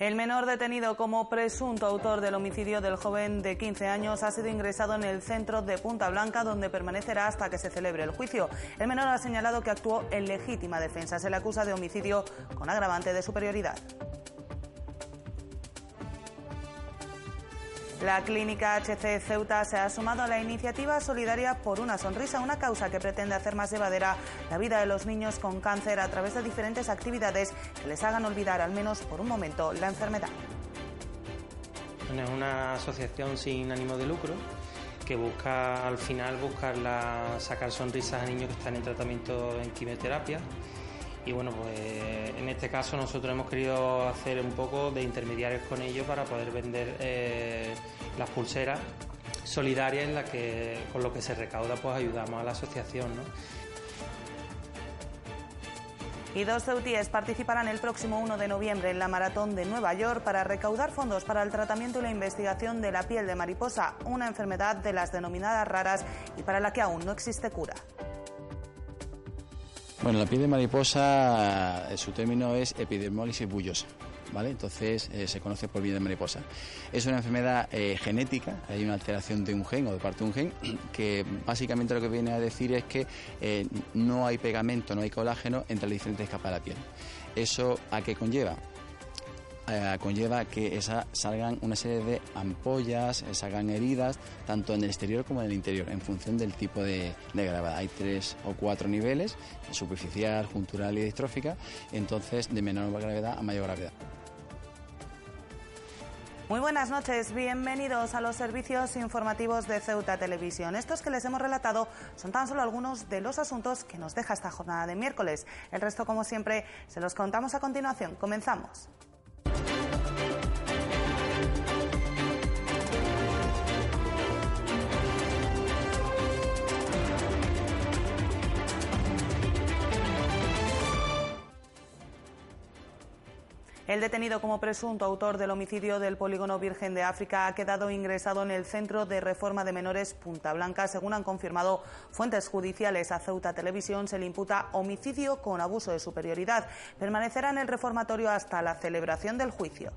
El menor detenido como presunto autor del homicidio del joven de 15 años ha sido ingresado en el centro de Punta Blanca, donde permanecerá hasta que se celebre el juicio. El menor ha señalado que actuó en legítima defensa. Se le acusa de homicidio con agravante de superioridad. La clínica HC Ceuta se ha sumado a la iniciativa solidaria por una sonrisa, una causa que pretende hacer más llevadera la vida de los niños con cáncer a través de diferentes actividades que les hagan olvidar al menos por un momento la enfermedad. Es una asociación sin ánimo de lucro que busca al final buscar sacar sonrisas a niños que están en tratamiento en quimioterapia y bueno, pues en este caso nosotros hemos querido hacer un poco de intermediarios con ellos para poder vender eh, las pulseras solidarias en la que con lo que se recauda pues ayudamos a la asociación, Y dos ceutíes participarán el próximo 1 de noviembre en la Maratón de Nueva York para recaudar fondos para el tratamiento y la investigación de la piel de mariposa, una enfermedad de las denominadas raras y para la que aún no existe cura. Bueno, la piel de mariposa, eh, su término es epidermólisis bullosa. ¿Vale? Entonces eh, se conoce por piel de mariposa. Es una enfermedad eh, genética, hay una alteración de un gen o de parte de un gen, que básicamente lo que viene a decir es que no hay pegamento, no hay colágeno entre las diferentes capas de la piel. ¿Eso a qué conlleva? Eh, conlleva que esa, salgan una serie de ampollas, eh, salgan heridas, tanto en el exterior como en el interior, en función del tipo de, gravedad. Hay tres o cuatro niveles, superficial, juntural y distrófica, entonces de menor gravedad a mayor gravedad. Muy buenas noches, bienvenidos a los servicios informativos de Ceuta Televisión. Estos que les hemos relatado son tan solo algunos de los asuntos que nos deja esta jornada de miércoles. El resto, como siempre, se los contamos a continuación. Comenzamos. El detenido como presunto autor del homicidio del polígono Virgen de África ha quedado ingresado en el Centro de Reforma de Menores Punta Blanca. Según han confirmado fuentes judiciales a Ceuta Televisión, se le imputa homicidio con abuso de superioridad. Permanecerá en el reformatorio hasta la celebración del juicio.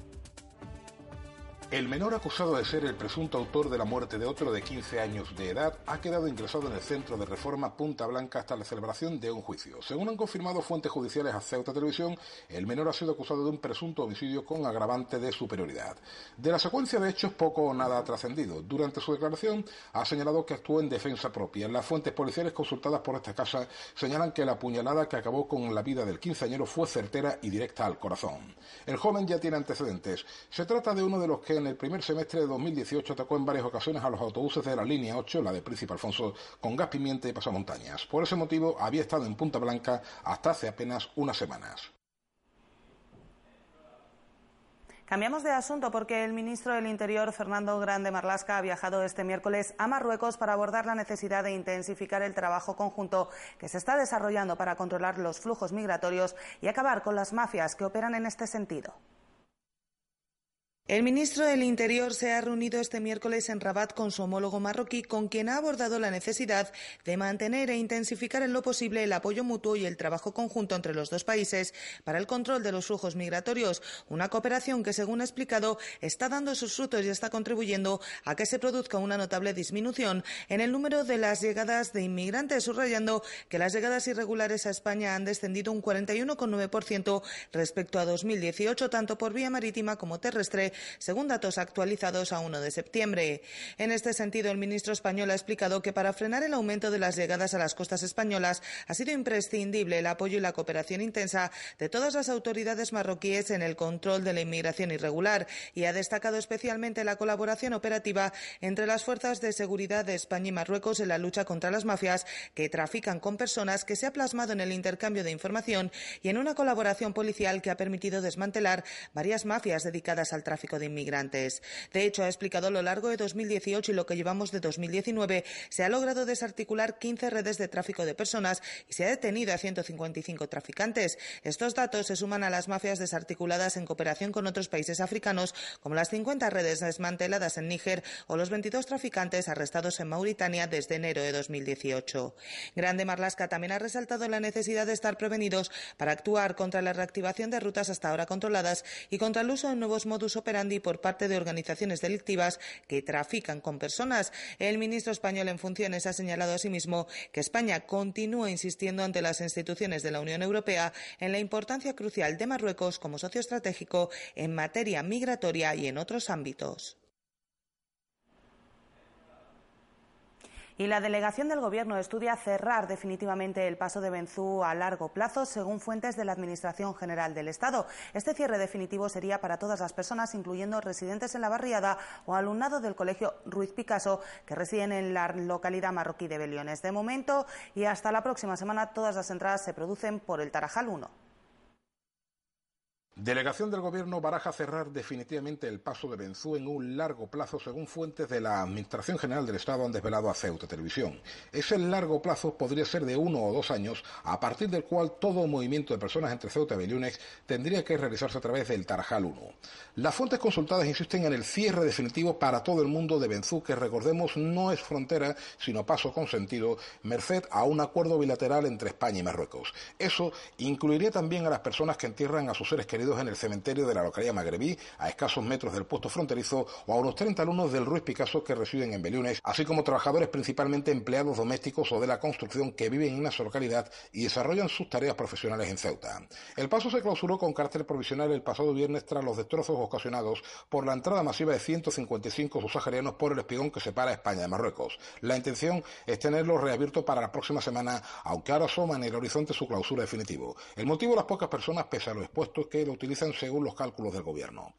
El menor acusado de ser el presunto autor de la muerte de otro de 15 años de edad ha quedado ingresado en el centro de reforma Punta Blanca hasta la celebración de un juicio. Según han confirmado fuentes judiciales a Ceuta Televisión, el menor ha sido acusado de un presunto homicidio con agravante de superioridad. De la secuencia de hechos poco o nada ha trascendido. Durante su declaración ha señalado que actuó en defensa propia. Las fuentes policiales consultadas por esta casa señalan que la puñalada que acabó con la vida del quinceañero fue certera y directa al corazón. El joven ya tiene antecedentes. Se trata de uno de los que en el primer semestre de 2018 atacó en varias ocasiones a los autobuses de la línea 8, la de Príncipe Alfonso, con gas pimienta y pasamontañas. Por ese motivo había estado en Punta Blanca hasta hace apenas unas semanas. Cambiamos de asunto porque el ministro del Interior, Fernando Grande Marlasca, ha viajado este miércoles a Marruecos para abordar la necesidad de intensificar el trabajo conjunto que se está desarrollando para controlar los flujos migratorios y acabar con las mafias que operan en este sentido. El ministro del Interior se ha reunido este miércoles en Rabat con su homólogo marroquí, con quien ha abordado la necesidad de mantener e intensificar en lo posible el apoyo mutuo y el trabajo conjunto entre los dos países para el control de los flujos migratorios, una cooperación que, según ha explicado, está dando sus frutos y está contribuyendo a que se produzca una notable disminución en el número de las llegadas de inmigrantes, subrayando que las llegadas irregulares a España han descendido un 41,9% respecto a 2018, tanto por vía marítima como terrestre según datos actualizados a 1 de septiembre. En este sentido, el ministro español ha explicado que para frenar el aumento de las llegadas a las costas españolas ha sido imprescindible el apoyo y la cooperación intensa de todas las autoridades marroquíes en el control de la inmigración irregular y ha destacado especialmente la colaboración operativa entre las fuerzas de seguridad de España y Marruecos en la lucha contra las mafias que trafican con personas que se ha plasmado en el intercambio de información y en una colaboración policial que ha permitido desmantelar varias mafias dedicadas al tráfico tráfico de inmigrantes. De hecho, ha explicado a lo largo de 2018 y lo que llevamos de 2019, se ha logrado desarticular 15 redes de tráfico de personas y se ha detenido a 155 traficantes. Estos datos se suman a las mafias desarticuladas en cooperación con otros países africanos, como las 50 redes desmanteladas en Níger o los 22 traficantes arrestados en Mauritania desde enero de 2018. Grande Marlasca también ha resaltado la necesidad de estar prevenidos para actuar contra la reactivación de rutas hasta ahora controladas y contra el uso de nuevos modus operandi por parte de organizaciones delictivas que trafican con personas. El ministro español en funciones ha señalado asimismo que España continúa insistiendo ante las instituciones de la Unión Europea en la importancia crucial de Marruecos como socio estratégico en materia migratoria y en otros ámbitos. Y la delegación del Gobierno estudia cerrar definitivamente el paso de Benzú a largo plazo, según fuentes de la Administración General del Estado. Este cierre definitivo sería para todas las personas, incluyendo residentes en la barriada o alumnado del Colegio Ruiz Picasso, que residen en la localidad marroquí de Beliones. De momento y hasta la próxima semana, todas las entradas se producen por el Tarajal 1. Delegación del Gobierno baraja cerrar definitivamente el paso de Benzú en un largo plazo, según fuentes de la Administración General del Estado han desvelado a Ceuta Televisión. Ese largo plazo podría ser de uno o dos años, a partir del cual todo movimiento de personas entre Ceuta y Beliunex tendría que realizarse a través del Tarajal 1. Las fuentes consultadas insisten en el cierre definitivo para todo el mundo de Benzú, que recordemos no es frontera, sino paso consentido, merced a un acuerdo bilateral entre España y Marruecos. Eso incluiría también a las personas que entierran a sus seres queridos en el cementerio de la localidad magrebí, a escasos metros del puesto fronterizo, o a unos 30 alumnos del Ruiz Picasso que residen en Beliunes, así como trabajadores principalmente empleados domésticos o de la construcción que viven en esa localidad y desarrollan sus tareas profesionales en Ceuta. El paso se clausuró con carácter provisional el pasado viernes tras los destrozos ocasionados por la entrada masiva de 155 subsaharianos por el espigón que separa España de Marruecos. La intención es tenerlo reabierto para la próxima semana, aunque ahora asoma en el horizonte su clausura definitivo. El motivo las pocas personas, pese a lo expuesto, que lo utilizan según los cálculos del gobierno.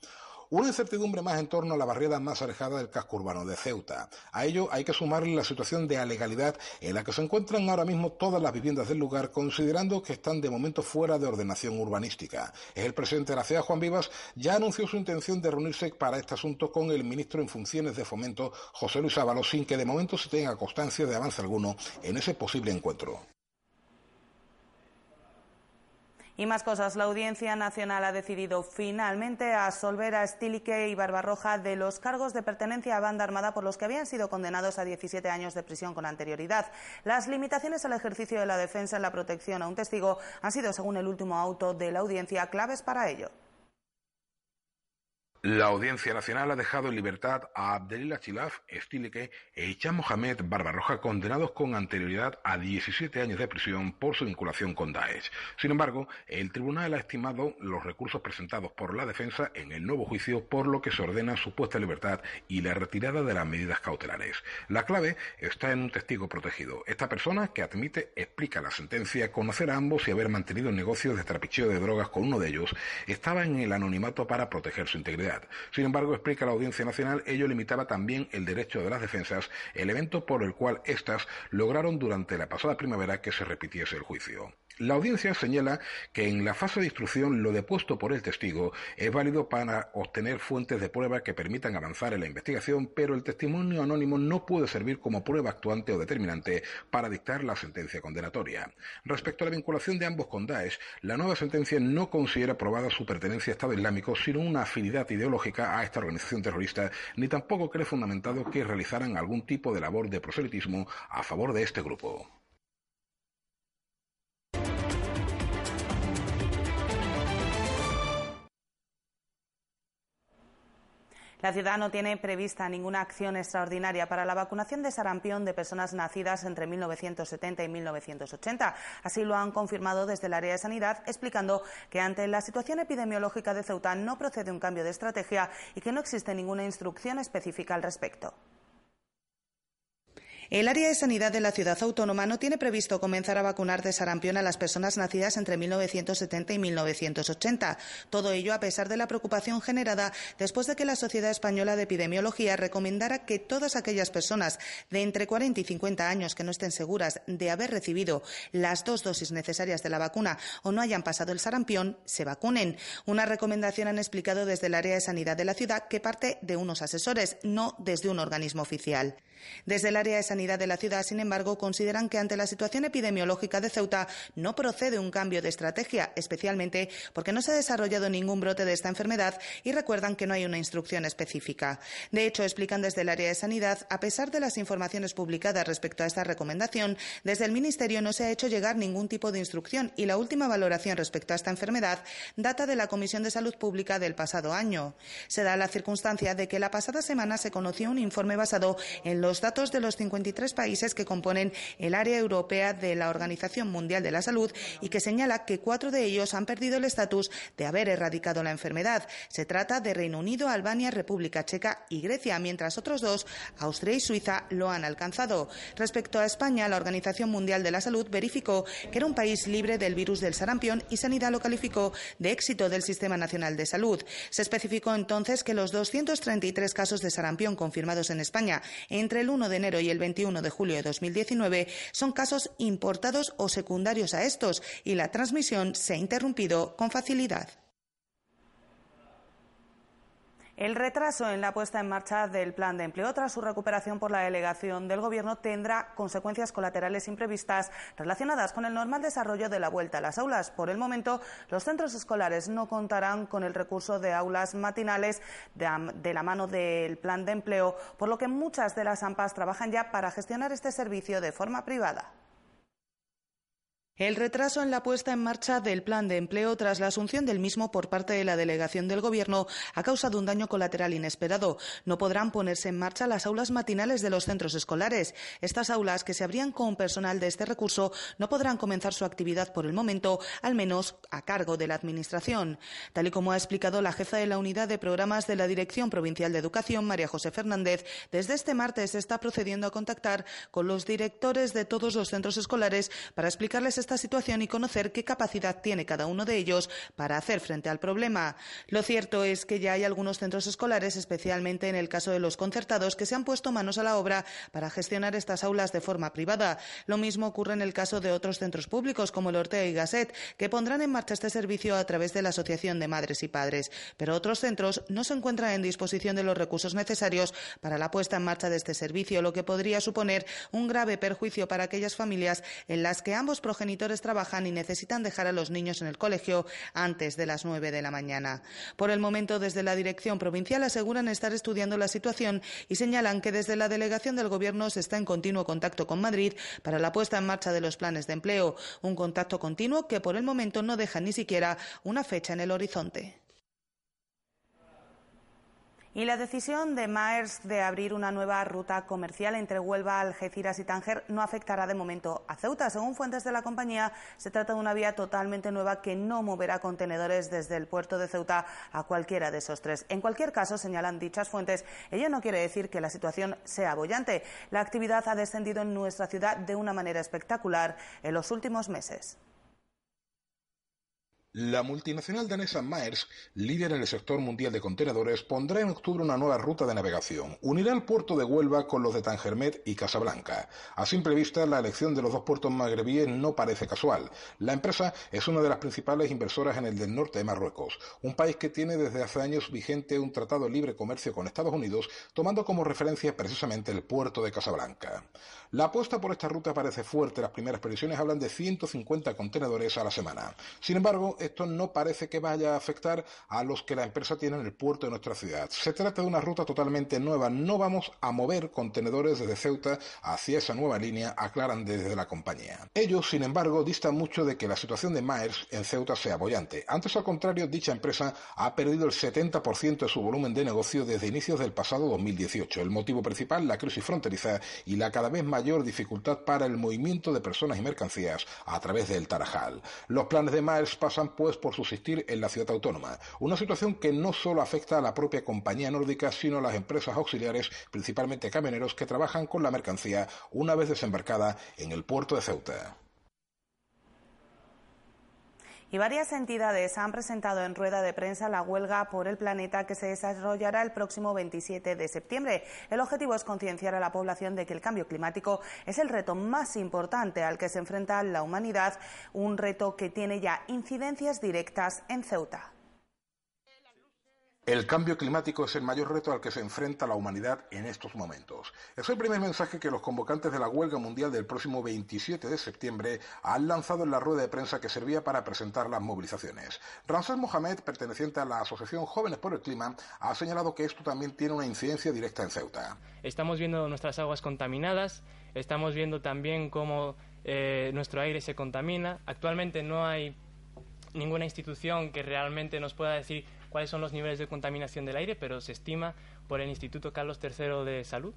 Una incertidumbre más en torno a la barriada más alejada del casco urbano de Ceuta. A ello hay que sumarle la situación de alegalidad en la que se encuentran ahora mismo todas las viviendas del lugar, considerando que están de momento fuera de ordenación urbanística. El presidente de la ciudad, Juan Vivas, ya anunció su intención de reunirse para este asunto con el ministro en funciones de fomento, José Luis Ábalos, sin que de momento se tenga constancia de avance alguno en ese posible encuentro. Y más cosas. La Audiencia Nacional ha decidido finalmente absolver a Stilike y Barbarroja de los cargos de pertenencia a banda armada por los que habían sido condenados a 17 años de prisión con anterioridad. Las limitaciones al ejercicio de la defensa en la protección a un testigo han sido, según el último auto de la audiencia, claves para ello. La Audiencia Nacional ha dejado en libertad a Abdelila Chilaf, Estilike e Hicham Mohamed Barbarroja, condenados con anterioridad a 17 años de prisión por su vinculación con Daesh. Sin embargo, el tribunal ha estimado los recursos presentados por la defensa en el nuevo juicio, por lo que se ordena su puesta en libertad y la retirada de las medidas cautelares. La clave está en un testigo protegido. Esta persona, que admite, explica la sentencia, conocer a ambos y haber mantenido negocios de trapicheo de drogas con uno de ellos, estaba en el anonimato para proteger su integridad. Sin embargo, explica la Audiencia Nacional, ello limitaba también el derecho de las defensas, elemento por el cual éstas lograron durante la pasada primavera que se repitiese el juicio. La audiencia señala que en la fase de instrucción lo depuesto por el testigo es válido para obtener fuentes de prueba que permitan avanzar en la investigación, pero el testimonio anónimo no puede servir como prueba actuante o determinante para dictar la sentencia condenatoria. Respecto a la vinculación de ambos con Daesh, la nueva sentencia no considera probada su pertenencia a Estado Islámico, sino una afinidad ideológica a esta organización terrorista, ni tampoco cree fundamentado que realizaran algún tipo de labor de proselitismo a favor de este grupo. La ciudad no tiene prevista ninguna acción extraordinaria para la vacunación de sarampión de personas nacidas entre 1970 y 1980. Así lo han confirmado desde el área de sanidad, explicando que ante la situación epidemiológica de Ceuta no procede un cambio de estrategia y que no existe ninguna instrucción específica al respecto. El área de sanidad de la ciudad autónoma no tiene previsto comenzar a vacunar de sarampión a las personas nacidas entre 1970 y 1980. Todo ello a pesar de la preocupación generada después de que la Sociedad Española de Epidemiología recomendara que todas aquellas personas de entre 40 y 50 años que no estén seguras de haber recibido las dos dosis necesarias de la vacuna o no hayan pasado el sarampión se vacunen. Una recomendación han explicado desde el área de sanidad de la ciudad que parte de unos asesores, no desde un organismo oficial. Desde el área de sanidad de la ciudad, sin embargo, consideran que ante la situación epidemiológica de Ceuta no procede un cambio de estrategia, especialmente porque no se ha desarrollado ningún brote de esta enfermedad y recuerdan que no hay una instrucción específica. De hecho, explican desde el área de sanidad, a pesar de las informaciones publicadas respecto a esta recomendación, desde el Ministerio no se ha hecho llegar ningún tipo de instrucción y la última valoración respecto a esta enfermedad data de la Comisión de Salud Pública del pasado año. Se da la circunstancia de que la pasada semana se conoció un informe basado en los datos de los 53 países que componen el área europea de la Organización Mundial de la Salud y que señala que cuatro de ellos han perdido el estatus de haber erradicado la enfermedad. Se trata de Reino Unido, Albania, República Checa y Grecia, mientras otros dos, Austria y Suiza, lo han alcanzado. Respecto a España, la Organización Mundial de la Salud verificó que era un país libre del virus del sarampión y Sanidad lo calificó de éxito del Sistema Nacional de Salud. Se especificó entonces que los 233 casos de sarampión confirmados en España entre el 1 de enero y el 21 de julio de 2019 son casos importados o secundarios a estos y la transmisión se ha interrumpido con facilidad. El retraso en la puesta en marcha del plan de empleo tras su recuperación por la delegación del Gobierno tendrá consecuencias colaterales imprevistas relacionadas con el normal desarrollo de la vuelta a las aulas. Por el momento, los centros escolares no contarán con el recurso de aulas matinales de, la mano del plan de empleo, por lo que muchas de las AMPAs trabajan ya para gestionar este servicio de forma privada. El retraso en la puesta en marcha del plan de empleo tras la asunción del mismo por parte de la delegación del Gobierno ha causado un daño colateral inesperado. No podrán ponerse en marcha las aulas matinales de los centros escolares. Estas aulas, que se abrían con personal de este recurso, no podrán comenzar su actividad por el momento, al menos a cargo de la Administración. Tal y como ha explicado la jefa de la unidad de programas de la Dirección Provincial de Educación, María José Fernández, desde este martes se está procediendo a contactar con los directores de todos los centros escolares para explicarles esta situación y conocer qué capacidad tiene cada uno de ellos para hacer frente al problema. Lo cierto es que ya hay algunos centros escolares, especialmente en el caso de los concertados, que se han puesto manos a la obra para gestionar estas aulas de forma privada. Lo mismo ocurre en el caso de otros centros públicos, como el Ortega y Gasset, que pondrán en marcha este servicio a través de la Asociación de Madres y Padres. Pero otros centros no se encuentran en disposición de los recursos necesarios para la puesta en marcha de este servicio, lo que podría suponer un grave perjuicio para aquellas familias en las que ambos progenitores trabajan y necesitan dejar a los niños en el colegio antes de las nueve de la mañana. Por el momento, desde la Dirección Provincial aseguran estar estudiando la situación y señalan que desde la delegación del Gobierno se está en continuo contacto con Madrid para la puesta en marcha de los planes de empleo, un contacto continuo que por el momento no deja ni siquiera una fecha en el horizonte. Y la decisión de Maers de abrir una nueva ruta comercial entre Huelva, Algeciras y Tánger no afectará de momento a Ceuta. Según fuentes de la compañía, se trata de una vía totalmente nueva que no moverá contenedores desde el puerto de Ceuta a cualquiera de esos tres. En cualquier caso, señalan dichas fuentes, ello no quiere decir que la situación sea bollante. La actividad ha descendido en nuestra ciudad de una manera espectacular en los últimos meses. La multinacional danesa Maersk, líder en el sector mundial de contenedores, pondrá en octubre una nueva ruta de navegación. Unirá el puerto de Huelva con los de Tangermet y Casablanca. A simple vista, la elección de los dos puertos magrebíes no parece casual. La empresa es una de las principales inversoras en el del norte de Marruecos, un país que tiene desde hace años vigente un tratado de libre comercio con Estados Unidos, tomando como referencia precisamente el puerto de Casablanca. La apuesta por esta ruta parece fuerte. Las primeras previsiones hablan de 150 contenedores a la semana. Sin embargo, esto no parece que vaya a afectar a los que la empresa tiene en el puerto de nuestra ciudad. Se trata de una ruta totalmente nueva. No vamos a mover contenedores desde Ceuta hacia esa nueva línea, aclaran desde la compañía. Ellos, sin embargo, distan mucho de que la situación de Maers en Ceuta sea bollante. Antes, al contrario, dicha empresa ha perdido el 70% de su volumen de negocio desde inicios del pasado 2018. El motivo principal, la crisis fronteriza y la cada vez más mayor dificultad para el movimiento de personas y mercancías a través del Tarajal. Los planes de Maers pasan pues por subsistir en la ciudad autónoma. Una situación que no solo afecta a la propia compañía nórdica, sino a las empresas auxiliares, principalmente camioneros, que trabajan con la mercancía una vez desembarcada en el puerto de Ceuta y varias entidades han presentado en rueda de prensa la huelga por el planeta que se desarrollará el próximo 27 de septiembre. El objetivo es concienciar a la población de que el cambio climático es el reto más importante al que se enfrenta la humanidad, un reto que tiene ya incidencias directas en Ceuta. El cambio climático es el mayor reto al que se enfrenta la humanidad en estos momentos. Es el primer mensaje que los convocantes de la huelga mundial del próximo 27 de septiembre han lanzado en la rueda de prensa que servía para presentar las movilizaciones. Ramsés Mohamed, perteneciente a la Asociación Jóvenes por el Clima, ha señalado que esto también tiene una incidencia directa en Ceuta. Estamos viendo nuestras aguas contaminadas, estamos viendo también cómo eh, nuestro aire se contamina. Actualmente no hay ninguna institución que realmente nos pueda decir cuáles son los niveles de contaminación del aire, pero se estima por el Instituto Carlos III de Salud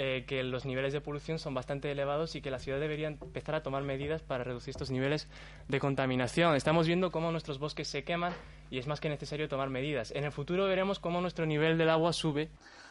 eh, que los niveles de polución son bastante elevados y que la ciudad debería empezar a tomar medidas para reducir estos niveles de contaminación. Estamos viendo cómo nuestros bosques se queman y es más que necesario tomar medidas. En el futuro veremos cómo nuestro nivel del agua sube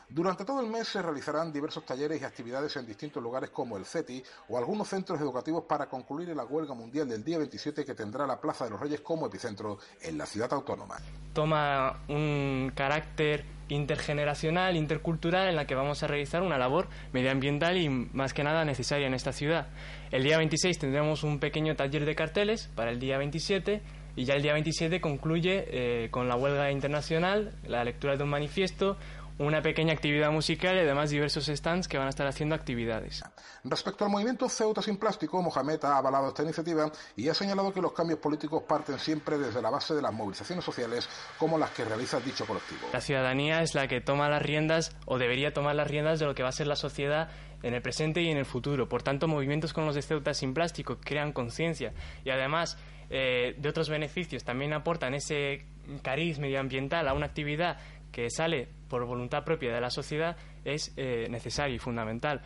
durante todo el mes se realizarán diversos talleres y actividades en distintos lugares como el CETI o algunos centros educativos para concluir la huelga mundial del día 27 que tendrá la Plaza de los Reyes como epicentro en la ciudad autónoma. Toma un carácter intergeneracional, intercultural, en la que vamos a realizar una labor medioambiental y más que nada necesaria en esta ciudad. El día 26 tendremos un pequeño taller de carteles para el día 27 y ya el día 27 concluye eh, con la huelga internacional, la lectura de un manifiesto, una pequeña actividad musical y además diversos stands que van a estar haciendo actividades. Respecto al movimiento Ceuta sin plástico, Mohamed ha avalado esta iniciativa y ha señalado que los cambios políticos parten siempre desde la base de las movilizaciones sociales como las que realiza dicho colectivo. La ciudadanía es la que toma las riendas o debería tomar las riendas de lo que va a ser la sociedad en el presente y en el futuro. Por tanto, movimientos como los de Ceuta sin plástico crean conciencia y además eh, de otros beneficios también aportan ese cariz medioambiental a una actividad que sale por voluntad propia de la sociedad es eh, necesario y fundamental.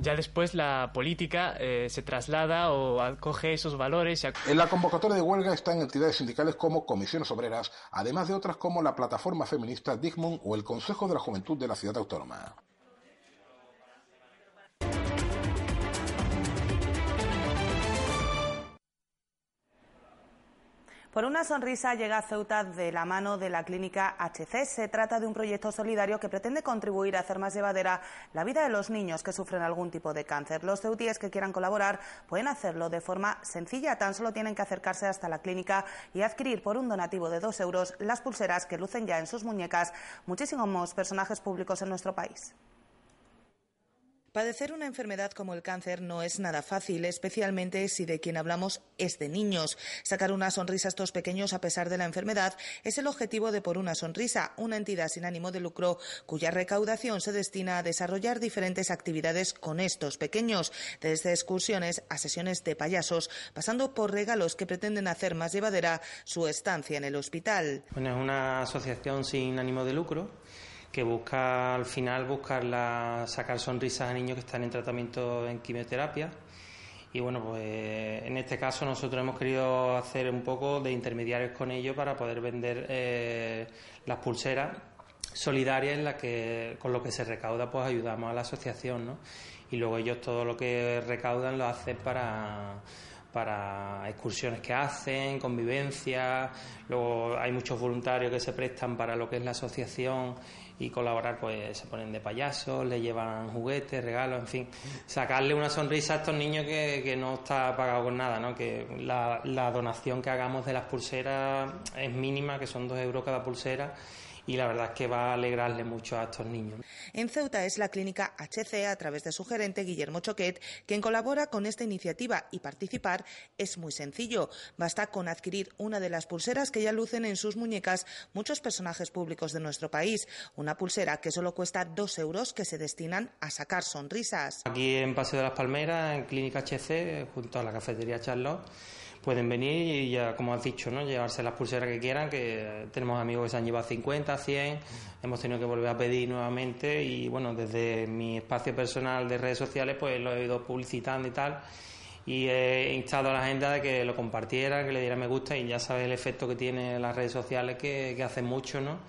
Ya después la política eh, se traslada o acoge esos valores. En la convocatoria de huelga están entidades sindicales como comisiones obreras, además de otras como la plataforma feminista Digmund o el Consejo de la Juventud de la Ciudad Autónoma. Por una sonrisa llega a Ceuta de la mano de la clínica HC. Se trata de un proyecto solidario que pretende contribuir a hacer más llevadera la vida de los niños que sufren algún tipo de cáncer. Los ceutíes que quieran colaborar pueden hacerlo de forma sencilla. Tan solo tienen que acercarse hasta la clínica y adquirir por un donativo de dos euros las pulseras que lucen ya en sus muñecas muchísimos personajes públicos en nuestro país. Padecer una enfermedad como el cáncer no es nada fácil, especialmente si de quien hablamos es de niños. Sacar una sonrisa a estos pequeños a pesar de la enfermedad es el objetivo de Por una Sonrisa, una entidad sin ánimo de lucro cuya recaudación se destina a desarrollar diferentes actividades con estos pequeños, desde excursiones a sesiones de payasos, pasando por regalos que pretenden hacer más llevadera su estancia en el hospital. Es una asociación sin ánimo de lucro que busca al final buscar sacar sonrisas a niños que están en tratamiento en quimioterapia. Y bueno, pues en este caso nosotros hemos querido hacer un poco de intermediarios con ellos para poder vender eh, las pulseras solidarias en las que con lo que se recauda pues ayudamos a la asociación, ¿no? Y luego ellos todo lo que recaudan lo hacen para para excursiones que hacen, convivencia, luego hay muchos voluntarios que se prestan para lo que es la asociación y colaborar, pues se ponen de payasos, le llevan juguetes, regalos, en fin, sacarle una sonrisa a estos niños que, que no está pagado con nada, ¿no? que la, la donación que hagamos de las pulseras es mínima, que son dos euros cada pulsera y la verdad es que va a alegrarle mucho a estos niños. En Ceuta es la clínica HC, a través de su gerente Guillermo Choquet, quien colabora con esta iniciativa y participar es muy sencillo. Basta con adquirir una de las pulseras que ya lucen en sus muñecas muchos personajes públicos de nuestro país. Una pulsera que solo cuesta dos euros que se destinan a sacar sonrisas. Aquí en Paseo de las Palmeras, en Clínica HC, junto a la cafetería Charlotte pueden venir y ya, como has dicho, ¿no? llevarse las pulseras que quieran, que tenemos amigos que se han llevado 50, 100, hemos tenido que volver a pedir nuevamente y bueno, desde mi espacio personal de redes sociales pues lo he ido publicitando y tal y he instado a la gente de que lo compartiera, que le diera me gusta y ya sabes el efecto que tiene las redes sociales que, que hacen mucho, ¿no?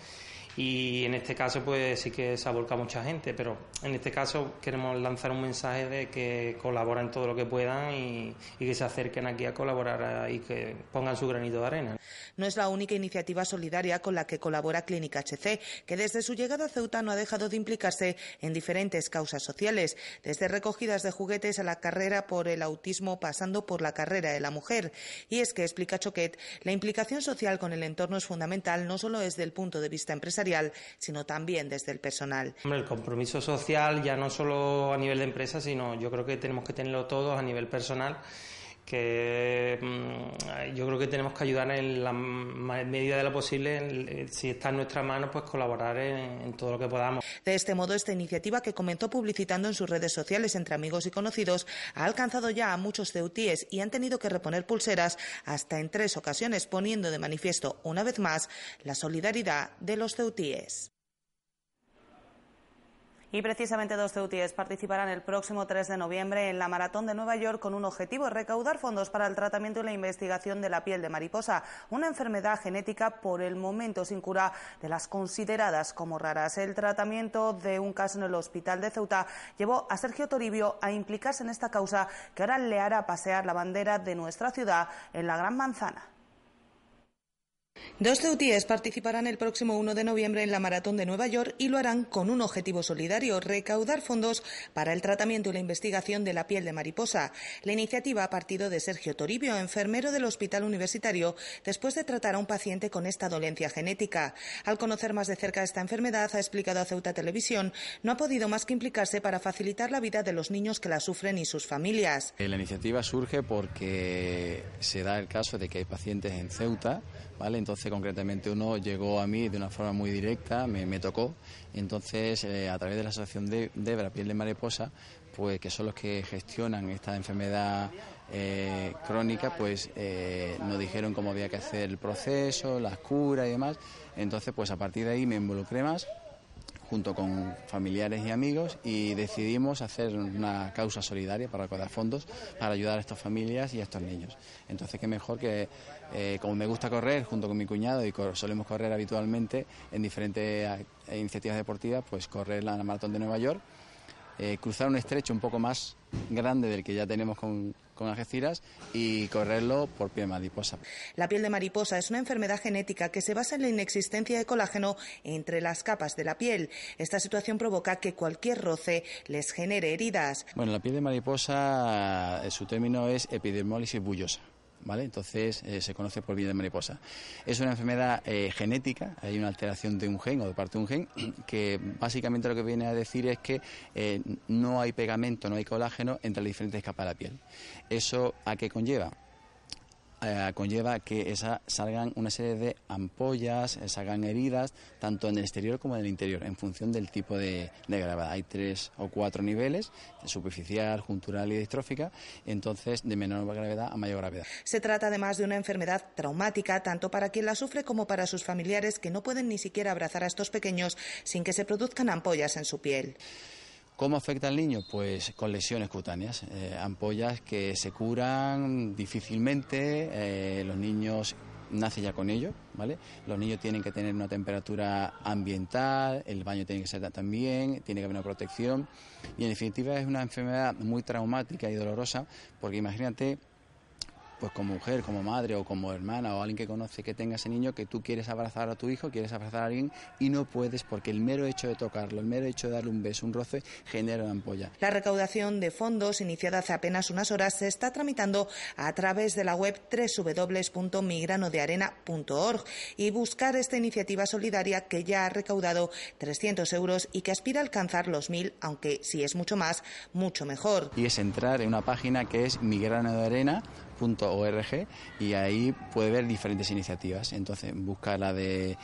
Y en este caso pues sí que se ha volcado mucha gente, pero en este caso queremos lanzar un mensaje de que colaboren todo lo que puedan y, que se acerquen aquí a colaborar y que pongan su granito de arena. No es la única iniciativa solidaria con la que colabora Clínica HC, que desde su llegada a Ceuta no ha dejado de implicarse en diferentes causas sociales, desde recogidas de juguetes a la carrera por el autismo pasando por la carrera de la mujer. Y es que, explica Choquet, la implicación social con el entorno es fundamental no solo desde el punto de vista empresarial, sino también desde el personal. el compromiso social ya no solo a nivel de empresa, sino yo creo que tenemos que tenerlo todos a nivel personal que mm, yo creo que tenemos que ayudar en la medida de lo posible, si está en nuestra mano, pues colaborar en, todo lo que podamos. De este modo, esta iniciativa que comenzó publicitando en sus redes sociales entre amigos y conocidos ha alcanzado ya a muchos ceutíes y han tenido que reponer pulseras hasta en tres ocasiones, poniendo de manifiesto una vez más la solidaridad de los ceutíes. Y precisamente dos ceutíes participarán el próximo 3 de noviembre en la Maratón de Nueva York con un objetivo, recaudar fondos para el tratamiento y la investigación de la piel de mariposa, una enfermedad genética por el momento sin cura de las consideradas como raras. El tratamiento de un caso en el Hospital de Ceuta llevó a Sergio Toribio a implicarse en esta causa que ahora le hará pasear la bandera de nuestra ciudad en la Gran Manzana. Dos ceutíes participarán el próximo 1 de noviembre en la Maratón de Nueva York y lo harán con un objetivo solidario, recaudar fondos para el tratamiento y la investigación de la piel de mariposa. La iniciativa ha partido de Sergio Toribio, enfermero del Hospital Universitario, después de tratar a un paciente con esta dolencia genética. Al conocer más de cerca esta enfermedad, ha explicado a Ceuta Televisión, no ha podido más que implicarse para facilitar la vida de los niños que la sufren y sus familias. La iniciativa surge porque se da el caso de que hay pacientes en Ceuta ¿vale? Entonces, concretamente, uno llegó a mí de una forma muy directa, me, tocó. Entonces, eh, a través de la Asociación de Debra Piel de Mariposa, pues que son los que gestionan esta enfermedad eh, crónica, pues eh, nos dijeron cómo había que hacer el proceso, las curas y demás. Entonces, pues a partir de ahí me involucré más junto con familiares y amigos y decidimos hacer una causa solidaria para recaudar fondos para ayudar a estas familias y a estos niños. Entonces, qué mejor que, eh, como me gusta correr junto con mi cuñado y solemos correr habitualmente en diferentes eh, iniciativas deportivas, pues correr la maratón de Nueva York eh, cruzar un estrecho un poco más grande del que ya tenemos con, con Algeciras y correrlo por piel mariposa. La piel de mariposa es una enfermedad genética que se basa en la inexistencia de colágeno entre las capas de la piel. Esta situación provoca que cualquier roce les genere heridas. Bueno, la piel de mariposa, eh, su término es epidermólisis bullosa. Entonces eh, se conoce por vía de mariposa. Es una enfermedad eh, genética, hay una alteración de un gen o de parte de un gen, que básicamente lo que viene a decir es que eh, no hay pegamento, no hay colágeno entre las diferentes capas de la piel. ¿Eso a qué conlleva? Eh, conlleva que esa, salgan una serie de ampollas, eh, salgan heridas, tanto en el exterior como en el interior, en función del tipo de, gravedad. Hay tres o cuatro niveles, superficial, juntural y distrófica, entonces de menor gravedad a mayor gravedad. Se trata además de una enfermedad traumática, tanto para quien la sufre como para sus familiares, que no pueden ni siquiera abrazar a estos pequeños sin que se produzcan ampollas en su piel. ¿Cómo afecta al niño? Pues con lesiones cutáneas, eh, ampollas que se curan difícilmente, eh, los niños nacen ya con ello, ¿vale? Los niños tienen que tener una temperatura ambiental, el baño tiene que ser también, tiene que haber una protección y en definitiva es una enfermedad muy traumática y dolorosa porque imagínate pues como mujer, como madre o como hermana o alguien que conoce que tenga ese niño, que tú quieres abrazar a tu hijo, quieres abrazar a alguien y no puedes porque el mero hecho de tocarlo, el mero hecho de darle un beso, un roce, genera una ampolla. La recaudación de fondos, iniciada hace apenas unas horas, se está tramitando a través de la web www.migranodearena.org y buscar esta iniciativa solidaria que ya ha recaudado 300 euros y que aspira a alcanzar los 1.000, aunque si es mucho más, mucho mejor. Y es entrar en una página que es Migrano ceuta.org y ahí puede ver diferentes iniciativas. Entonces busca la de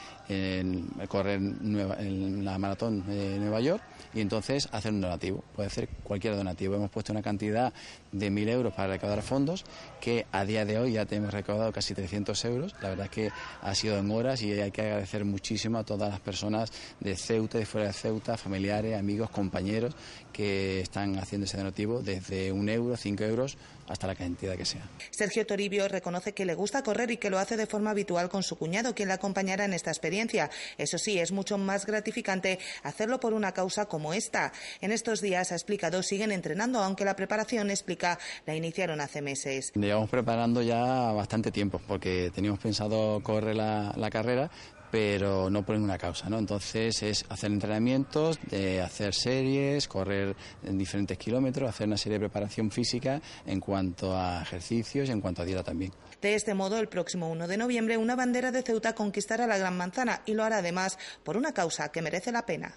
correr en la maratón de Nueva York y entonces hacer un donativo. Puede ser cualquier donativo. Hemos puesto una cantidad de 1.000 euros para recaudar fondos que a día de hoy ya tenemos recaudado casi 300 euros. La verdad es que ha sido en horas y hay que agradecer muchísimo a todas las personas de Ceuta, de fuera de Ceuta, familiares, amigos, compañeros que están haciendo ese donativo desde un euro, cinco euros hasta la cantidad que sea. Sergio Toribio reconoce que le gusta correr y que lo hace de forma habitual con su cuñado, quien le acompañará en esta experiencia. Eso sí, es mucho más gratificante hacerlo por una causa como esta. En estos días, ha explicado, siguen entrenando, aunque la preparación, explica, la iniciaron hace meses. Llevamos preparando ya bastante tiempo, porque teníamos pensado correr la, la carrera, pero no por ninguna causa, ¿no? Entonces es hacer entrenamientos, de hacer series, correr en diferentes kilómetros, hacer una serie de preparación física en cuanto a ejercicios y en cuanto a dieta también. De este modo, el próximo 1 de noviembre, una bandera de Ceuta conquistará la Gran Manzana y lo hará además por una causa que merece la pena.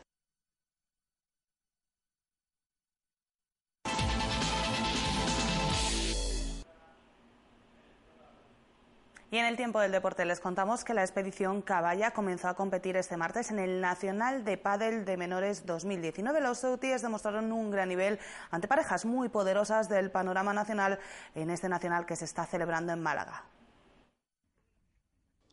Y en el tiempo del deporte les contamos que la expedición Caballa comenzó a competir este martes en el Nacional de Pádel de Menores 2019. Los sautíes demostraron un gran nivel ante parejas muy poderosas del panorama nacional en este nacional que se está celebrando en Málaga.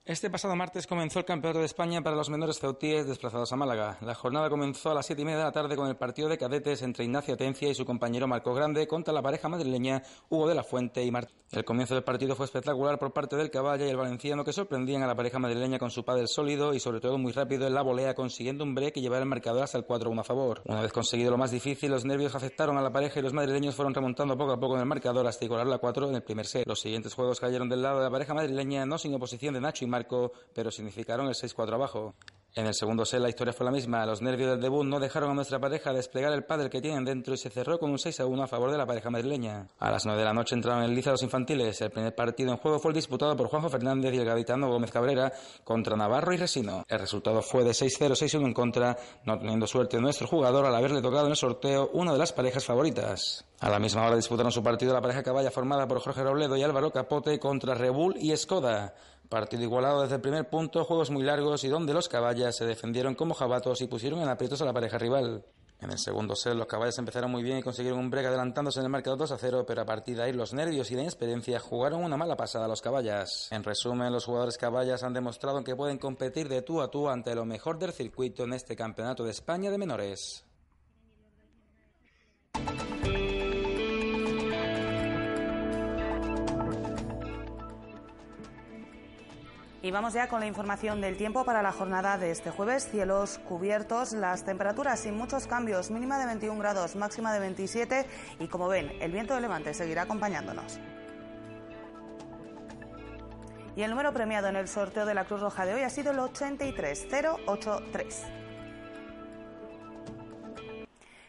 Este pasado martes comenzó el Campeonato de España para los menores ceutíes desplazados a Málaga. La jornada comenzó a las siete y media de la tarde con el partido de cadetes entre Ignacio Atencia y su compañero Marco Grande contra la pareja madrileña Hugo de la Fuente y Martín. El comienzo del partido fue espectacular por parte del Caballa y el Valenciano que sorprendían a la pareja madrileña con su padre sólido y sobre todo muy rápido en la volea consiguiendo un break y llevar el marcador hasta el 4-1 a favor. Una vez conseguido lo más difícil, los nervios afectaron a la pareja y los madrileños fueron remontando poco a poco en el marcador hasta igualar la 4 en el primer set. Los siguientes juegos cayeron del lado de la pareja madrileña, no sin oposición de Nacho y Marco, pero significaron el 6-4 abajo. En el segundo set la historia fue la misma. Los nervios del debut no dejaron a nuestra pareja desplegar el pádel que tienen dentro y se cerró con un 6 a 1 a favor de la pareja madrileña. A las 9 de la noche entraron en liza los infantiles. El primer partido en juego fue el disputado por Juanjo Fernández y el gaditano Gómez Cabrera contra Navarro y Resino. El resultado fue de 6-0, 6-1 en contra, no teniendo suerte nuestro jugador al haberle tocado en el sorteo una de las parejas favoritas. A la misma hora disputaron su partido la pareja caballa formada por Jorge Robledo y Álvaro Capote contra Rebull y Skoda. Partido igualado desde el primer punto, juegos muy largos y donde los caballas se defendieron como jabatos y pusieron en aprietos a la pareja rival. En el segundo set los caballos empezaron muy bien y consiguieron un break adelantándose en el marcador 2 a 0, pero a partir de ahí los nervios y la inexperiencia jugaron una mala pasada a los caballas. En resumen, los jugadores caballas han demostrado que pueden competir de tú a tú ante lo mejor del circuito en este Campeonato de España de menores. Y vamos ya con la información del tiempo para la jornada de este jueves. Cielos cubiertos, las temperaturas sin muchos cambios, mínima de 21 grados, máxima de 27 y como ven, el viento de levante seguirá acompañándonos. Y el número premiado en el sorteo de la Cruz Roja de hoy ha sido el 83083.